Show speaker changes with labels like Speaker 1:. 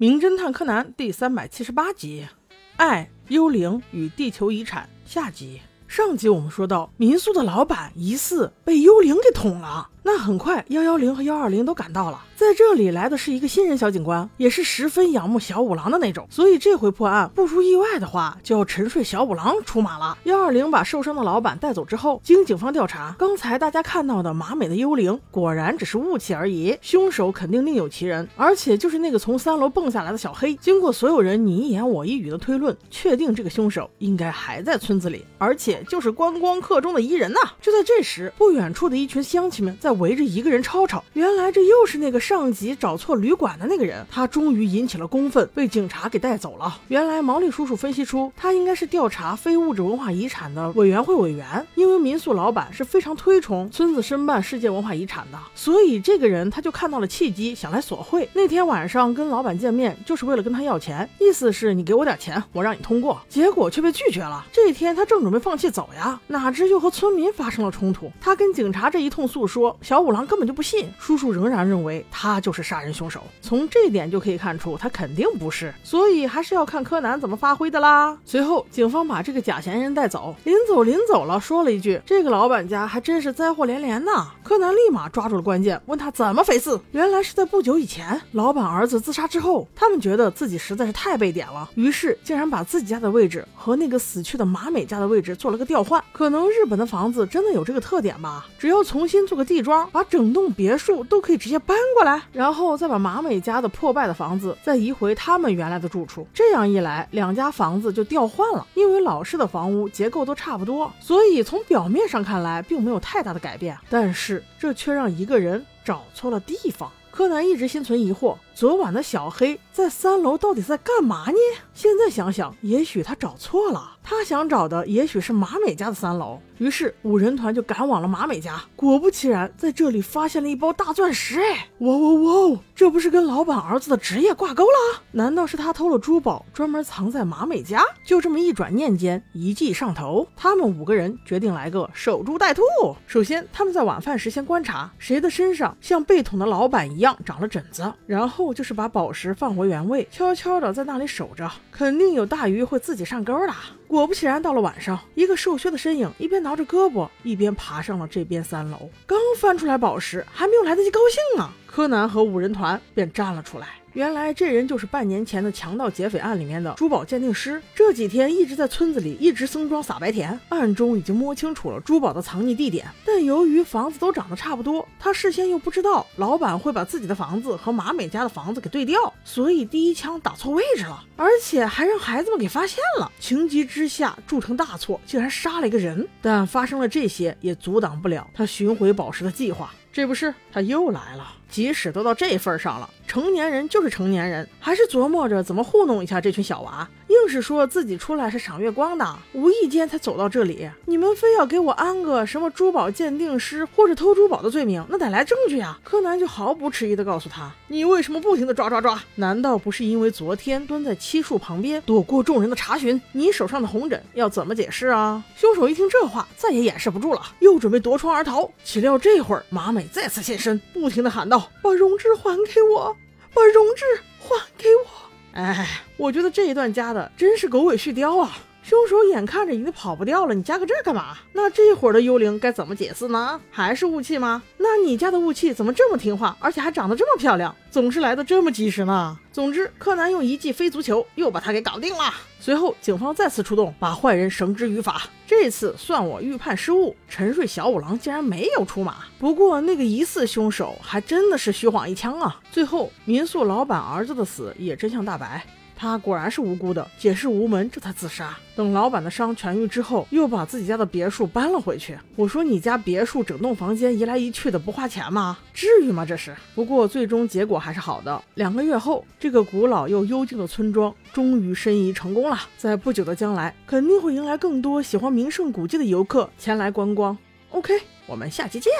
Speaker 1: 名侦探柯南》第三百七十八集《爱、幽灵与地球遗产》下集。上集我们说到，民宿的老板疑似被幽灵给捅了。那很快，幺幺零和幺二零都赶到了。在这里来的是一个新人小警官，也是十分仰慕小五郎的那种。所以这回破案不出意外的话，就要沉睡小五郎出马了。幺二零把受伤的老板带走之后，经警方调查，刚才大家看到的马美的幽灵果然只是雾气而已，凶手肯定另有其人，而且就是那个从三楼蹦下来的小黑。经过所有人你一言我一语的推论，确定这个凶手应该还在村子里，而且就是观光客中的伊人呐。就在这时，不远处的一群乡亲们在。围着一个人吵吵，原来这又是那个上级找错旅馆的那个人，他终于引起了公愤，被警察给带走了。原来毛利叔叔分析出，他应该是调查非物质文化遗产的委员会委员，因为民宿老板是非常推崇村子申办世界文化遗产的，所以这个人他就看到了契机，想来索贿。那天晚上跟老板见面，就是为了跟他要钱，意思是你给我点钱，我让你通过，结果却被拒绝了。这天他正准备放弃走呀，哪知又和村民发生了冲突，他跟警察这一通诉说。小五郎根本就不信，叔叔仍然认为他就是杀人凶手。从这点就可以看出，他肯定不是，所以还是要看柯南怎么发挥的啦。随后，警方把这个假嫌疑人带走，临走临走了，说了一句：“这个老板家还真是灾祸连连呐。”柯南立马抓住了关键，问他怎么回事。原来是在不久以前，老板儿子自杀之后，他们觉得自己实在是太被点了，于是竟然把自己家的位置和那个死去的马美家的位置做了个调换。可能日本的房子真的有这个特点吧，只要重新做个地主把整栋别墅都可以直接搬过来，然后再把马美家的破败的房子再移回他们原来的住处。这样一来，两家房子就调换了。因为老式的房屋结构都差不多，所以从表面上看来并没有太大的改变。但是这却让一个人找错了地方。柯南一直心存疑惑，昨晚的小黑在三楼到底在干嘛呢？现在想想，也许他找错了。他想找的也许是马美家的三楼，于是五人团就赶往了马美家。果不其然，在这里发现了一包大钻石！哎，哇哇哇！这不是跟老板儿子的职业挂钩了？难道是他偷了珠宝，专门藏在马美家？就这么一转念间，一计上头，他们五个人决定来个守株待兔。首先，他们在晚饭时先观察谁的身上像被捅的老板一样长了疹子，然后就是把宝石放回原位，悄悄的在那里守着，肯定有大鱼会自己上钩的。果不其然，到了晚上，一个瘦削的身影一边挠着胳膊，一边爬上了这边三楼。刚翻出来宝石，还没有来得及高兴呢，柯南和五人团便站了出来。原来这人就是半年前的强盗劫匪案里面的珠宝鉴定师，这几天一直在村子里一直僧装撒白甜，暗中已经摸清楚了珠宝的藏匿地点。但由于房子都长得差不多，他事先又不知道老板会把自己的房子和马美家的房子给对调，所以第一枪打错位置了，而且还让孩子们给发现了。情急之下铸成大错，竟然杀了一个人。但发生了这些也阻挡不了他寻回宝石的计划。这不是他又来了。即使都到这份上了，成年人就是成年人，还是琢磨着怎么糊弄一下这群小娃。硬是说自己出来是赏月光的，无意间才走到这里。你们非要给我安个什么珠宝鉴定师或者偷珠宝的罪名，那得来证据啊！柯南就毫不迟疑地告诉他：“你为什么不停地抓抓抓？难道不是因为昨天蹲在漆树旁边躲过众人的查询？你手上的红疹要怎么解释啊？”凶手一听这话，再也掩饰不住了，又准备夺窗而逃。岂料这会儿马美再次现身，不停地喊道：“把荣志还给我！把荣志还给我！”哎，我觉得这一段加的真是狗尾续貂啊！凶手眼看着已经跑不掉了，你加个这干嘛？那这会儿的幽灵该怎么解释呢？还是雾气吗？那你家的雾气怎么这么听话，而且还长得这么漂亮，总是来的这么及时呢？总之，柯南用一记飞足球又把他给搞定了。随后，警方再次出动，把坏人绳之于法。这次算我预判失误，沉睡小五郎竟然没有出马。不过，那个疑似凶手还真的是虚晃一枪啊！最后，民宿老板儿子的死也真相大白。他果然是无辜的，解释无门，这才自杀。等老板的伤痊愈之后，又把自己家的别墅搬了回去。我说你家别墅整栋房间移来移去的不花钱吗？至于吗？这是。不过最终结果还是好的。两个月后，这个古老又幽静的村庄终于申遗成功了。在不久的将来，肯定会迎来更多喜欢名胜古迹的游客前来观光。OK，我们下期见。